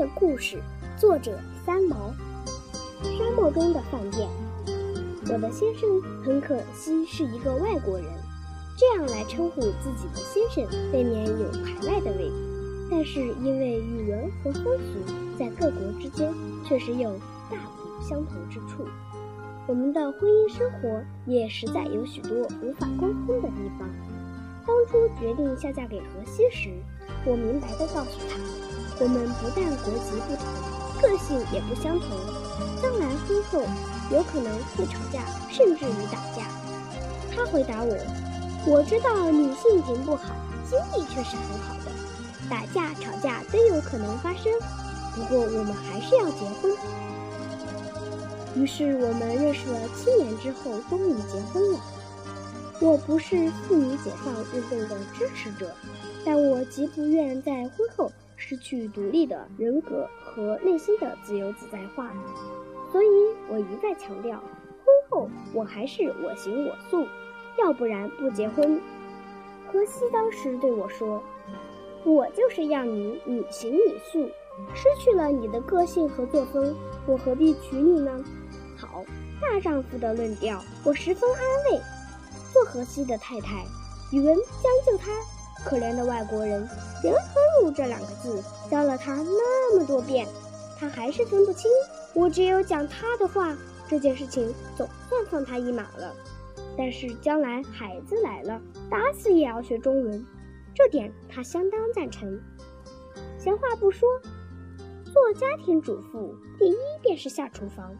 的故事，作者三毛。沙漠中的饭店。我的先生很可惜是一个外国人，这样来称呼自己的先生，未免有排外的味道。但是因为语文和风俗在各国之间确实有大不相同之处，我们的婚姻生活也实在有许多无法沟通的地方。当初决定下嫁给荷西时，我明白地告诉他，我们不但国籍不同，个性也不相同，将来婚后有可能会吵架，甚至于打架。他回答我：“我知道你性情不好，心地却是很好的，打架吵架都有可能发生，不过我们还是要结婚。”于是我们认识了七年之后，终于结婚了。我不是妇女解放运动的支持者，但我极不愿在婚后失去独立的人格和内心的自由自在化，所以我一再强调，婚后我还是我行我素，要不然不结婚。荷西当时对我说：“我就是要你你行你素，失去了你的个性和作风，我何必娶你呢？”好，大丈夫的论调，我十分安慰。做荷西的太太，宇文将就他，可怜的外国人，人和路这两个字教了他那么多遍，他还是分不清。我只有讲他的话，这件事情总算放他一马了。但是将来孩子来了，打死也要学中文，这点他相当赞成。闲话不说，做家庭主妇第一便是下厨房。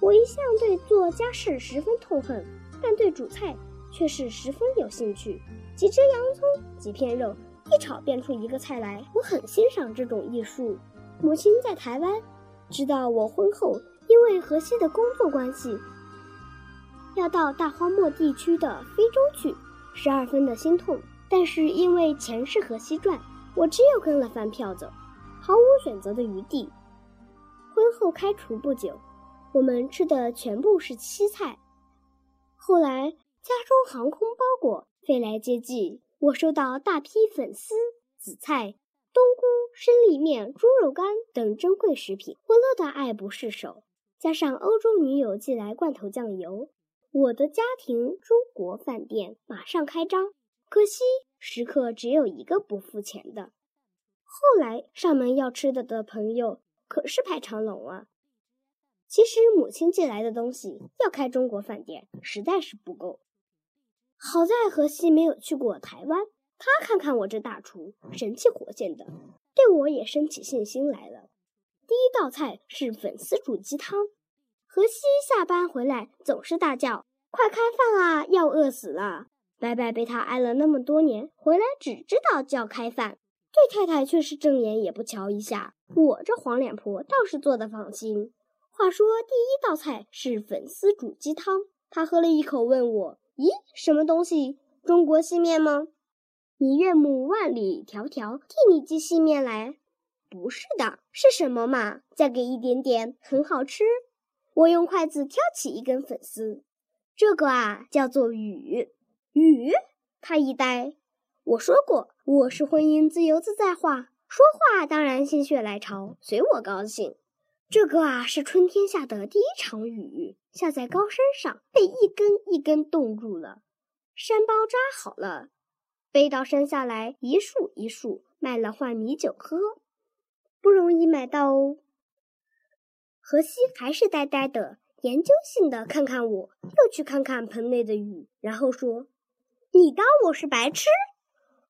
我一向对做家事十分痛恨，但对煮菜。却是十分有兴趣，几只洋葱，几片肉，一炒变出一个菜来。我很欣赏这种艺术。母亲在台湾，知道我婚后因为河西的工作关系要到大荒漠地区的非洲去，十二分的心痛。但是因为钱是河西赚，我只有跟了饭票走，毫无选择的余地。婚后开除不久，我们吃的全部是西菜。后来。家中航空包裹飞来接济，我收到大批粉丝、紫菜、冬菇、生力面、猪肉干等珍贵食品，我乐得爱不释手。加上欧洲女友寄来罐头酱油，我的家庭中国饭店马上开张。可惜食客只有一个不付钱的。后来上门要吃的的朋友可是排长龙啊。其实母亲寄来的东西要开中国饭店实在是不够。好在荷西没有去过台湾，他看看我这大厨，神气活现的，对我也生起信心来了。第一道菜是粉丝煮鸡汤。荷西下班回来总是大叫：“快开饭啊，要饿死了！”白白被他挨了那么多年，回来只知道叫开饭，对太太却是正眼也不瞧一下。我这黄脸婆倒是做的放心。话说第一道菜是粉丝煮鸡汤，他喝了一口，问我。咦，什么东西？中国细面吗？你岳母万里迢迢替你寄细面来？不是的，是什么嘛？再给一点点，很好吃。我用筷子挑起一根粉丝，这个啊叫做雨雨。他一呆。我说过，我是婚姻自由自在话，说话当然心血来潮，随我高兴。这个啊，是春天下的第一场雨，下在高山上，被一根一根冻住了。山包扎好了，背到山下来，一束一束卖了换米酒喝，不容易买到哦。荷西还是呆呆的，研究性的看看我，又去看看盆内的雨，然后说：“你当我是白痴？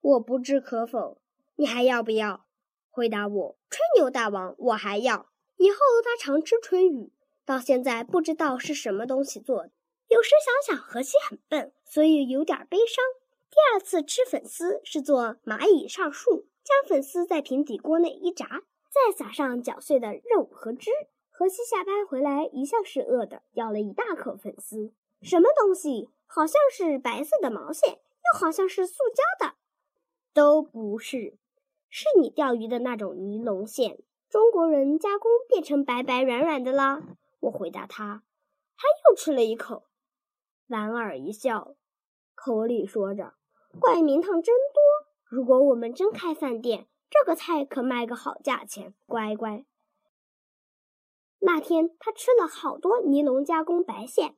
我不置可否。你还要不要？”回答我：“吹牛大王，我还要。”以后他常吃春雨，到现在不知道是什么东西做的。有时想想荷西很笨，所以有点悲伤。第二次吃粉丝是做蚂蚁上树，将粉丝在平底锅内一炸，再撒上搅碎的肉和汁。荷西下班回来一向是饿的，咬了一大口粉丝，什么东西？好像是白色的毛线，又好像是塑胶的，都不是，是你钓鱼的那种尼龙线。中国人加工变成白白软软的啦。我回答他，他又吃了一口，莞尔一笑，口里说着：“怪名堂真多。如果我们真开饭店，这个菜可卖个好价钱，乖乖。那天他吃了好多尼龙加工白线。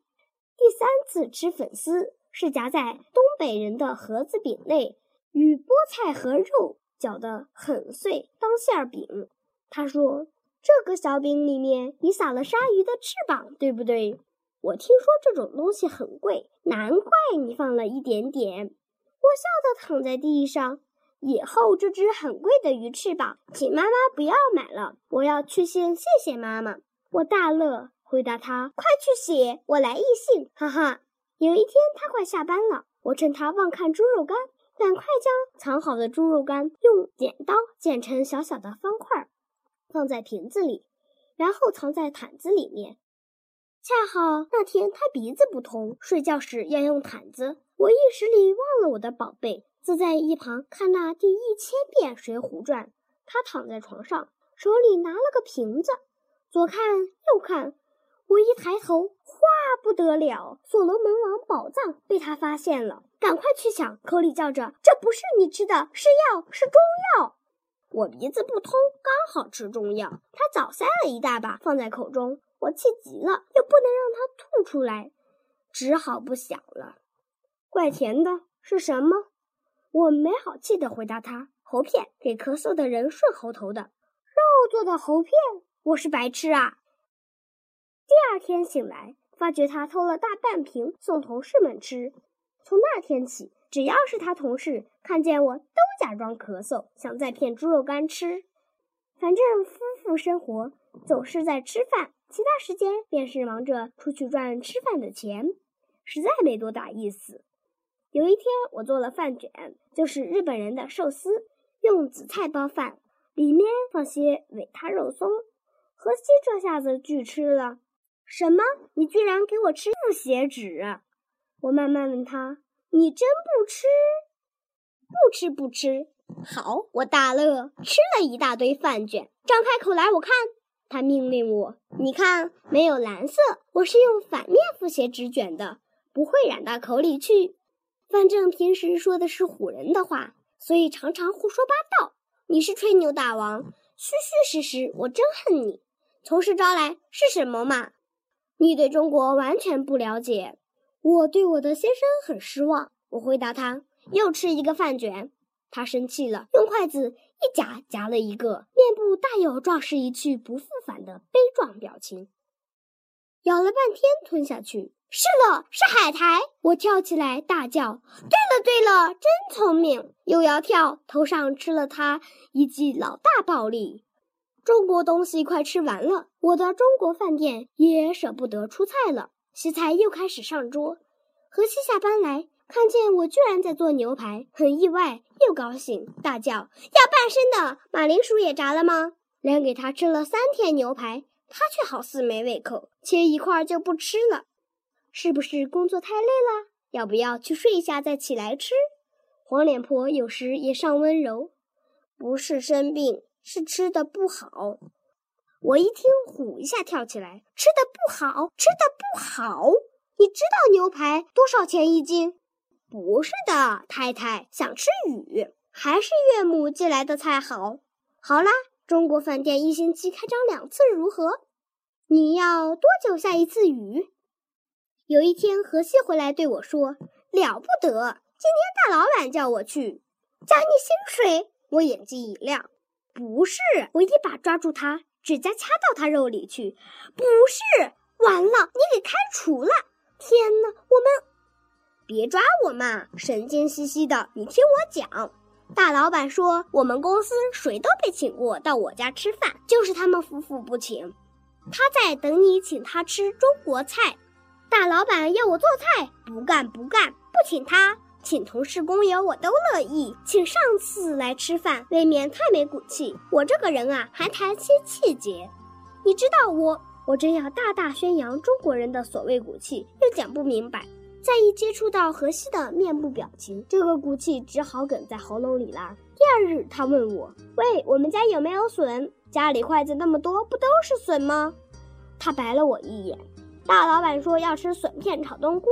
第三次吃粉丝，是夹在东北人的盒子饼内，与菠菜和肉搅得很碎当馅儿饼。他说：“这个小饼里面你撒了鲨鱼的翅膀，对不对？”我听说这种东西很贵，难怪你放了一点点。我笑得躺在地上。以后这只很贵的鱼翅膀，请妈妈不要买了。我要去信谢谢妈妈。我大乐，回答他：“快去写，我来译信。”哈哈。有一天他快下班了，我趁他忘看猪肉干，赶快将藏好的猪肉干用剪刀剪成小小的方块，放在瓶子里，然后藏在毯子里面。恰好那天他鼻子不通，睡觉时要用毯子。我一时里忘了我的宝贝，坐在一旁看那第一千遍《水浒传》。他躺在床上，手里拿了个瓶子，左看右看。我一抬头，哗，不得了！所罗门王宝藏被他发现了，赶快去抢，口里叫着：“这不是你吃的，是药，是中药。”我鼻子不通，刚好吃中药。他早塞了一大把放在口中。我气急了，又不能让他吐出来，只好不想了。怪甜的，是什么？我没好气地回答他：“喉片，给咳嗽的人顺喉头的。”肉做的喉片，我是白痴啊！第二天醒来，发觉他偷了大半瓶送同事们吃。从那天起，只要是他同事看见我，都假装咳嗽，想再骗猪肉干吃。反正夫妇生活总是在吃饭。其他时间便是忙着出去赚吃饭的钱，实在没多大意思。有一天，我做了饭卷，就是日本人的寿司，用紫菜包饭，里面放些尾他肉松。荷西这下子拒吃了。什么？你居然给我吃不写纸？我慢慢问他：“你真不吃？不吃不吃。好，我大乐，吃了一大堆饭卷，张开口来，我看。”他命令我：“你看，没有蓝色，我是用反面复写纸卷的，不会染到口里去。反正平时说的是唬人的话，所以常常胡说八道。你是吹牛大王，虚虚实实，我真恨你。从实招来是什么嘛？你对中国完全不了解。我对我的先生很失望。我回答他：又吃一个饭卷。他生气了，用筷子。”一夹夹了一个，面部大有壮士一去不复返的悲壮表情。咬了半天吞下去，是了，是海苔。我跳起来大叫：“对了，对了，真聪明！”又要跳，头上吃了他一记老大暴力。中国东西快吃完了，我的中国饭店也舍不得出菜了。西菜又开始上桌，河西下班来。看见我居然在做牛排，很意外又高兴，大叫：“要半生的马铃薯也炸了吗？”连给他吃了三天牛排，他却好似没胃口，切一块就不吃了。是不是工作太累了？要不要去睡一下再起来吃？黄脸婆有时也尚温柔，不是生病，是吃的不好。我一听，虎一下跳起来：“吃的不好，吃的不好！你知道牛排多少钱一斤？”不是的，太太想吃鱼，还是岳母寄来的菜好。好啦，中国饭店一星期开张两次，如何？你要多久下一次雨？有一天，荷西回来对我说：“了不得，今天大老板叫我去加你薪水。”我眼睛一亮，不是，我一把抓住他，指甲掐到他肉里去。不是，完了，你给开除了！天哪，我们。别抓我嘛，神经兮兮的！你听我讲，大老板说我们公司谁都没请过到我家吃饭，就是他们夫妇不请。他在等你请他吃中国菜。大老板要我做菜，不干不干，不请他，请同事工友我都乐意，请上司来吃饭未免太没骨气。我这个人啊，还谈些气节。你知道我，我真要大大宣扬中国人的所谓骨气，又讲不明白。再一接触到荷西的面部表情，这个骨气只好哽在喉咙里了。第二日，他问我：“喂，我们家有没有笋？家里筷子那么多，不都是笋吗？”他白了我一眼。大老板说要吃笋片炒冬菇。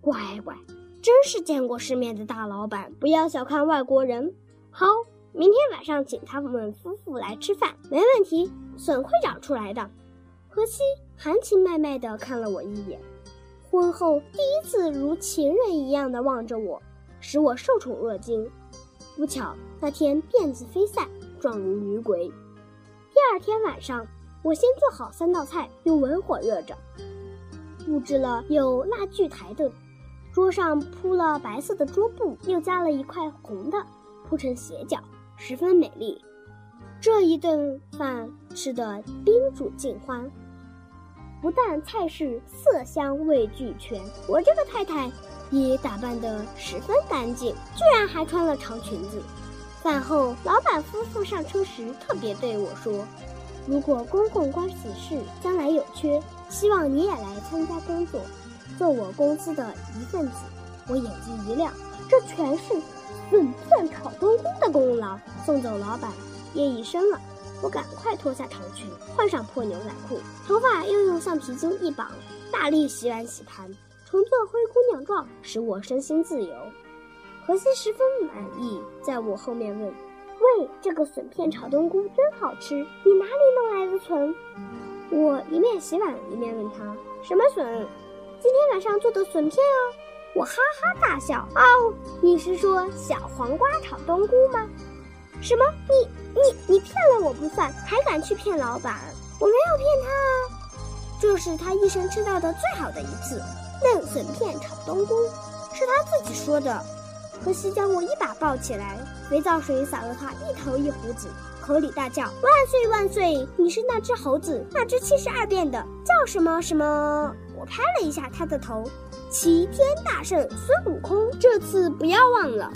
乖乖，真是见过世面的大老板，不要小看外国人。好，明天晚上请他们夫妇来吃饭，没问题，笋会长出来的。荷西含情脉脉地看了我一眼，婚后第一次如情人一样的望着我，使我受宠若惊。不巧那天辫子飞散，状如女鬼。第二天晚上，我先做好三道菜，用文火热着，布置了有蜡炬台的桌上铺了白色的桌布，又加了一块红的铺成斜角，十分美丽。这一顿饭吃得宾主尽欢。不但菜式色香味俱全，我这个太太也打扮得十分干净，居然还穿了长裙子。饭后，老板夫妇上车时特别对我说：“如果公公关此事将来有缺，希望你也来参加工作，做我公司的一份子。”我眼睛一亮，这全是笋片炒冬菇的功劳。送走老板，夜已深了。我赶快脱下长裙，换上破牛仔裤，头发又用橡皮筋一绑，大力洗碗洗盘，重做灰姑娘状，使我身心自由。荷西十分满意，在我后面问：“喂，这个笋片炒冬菇真好吃，你哪里弄来的笋？”我一面洗碗一面问他：“什么笋？今天晚上做的笋片啊！”我哈哈大笑：“哦，你是说小黄瓜炒冬菇吗？什么？你？”你你骗了我不算，还敢去骗老板？我没有骗他啊，这是他一生吃到的最好的一次嫩笋片炒冬菇，是他自己说的。荷西将我一把抱起来，肥皂水洒了他一头一胡子，口里大叫：“万岁万岁！你是那只猴子，那只七十二变的，叫什么什么？”我拍了一下他的头，齐天大圣孙悟空，这次不要忘了。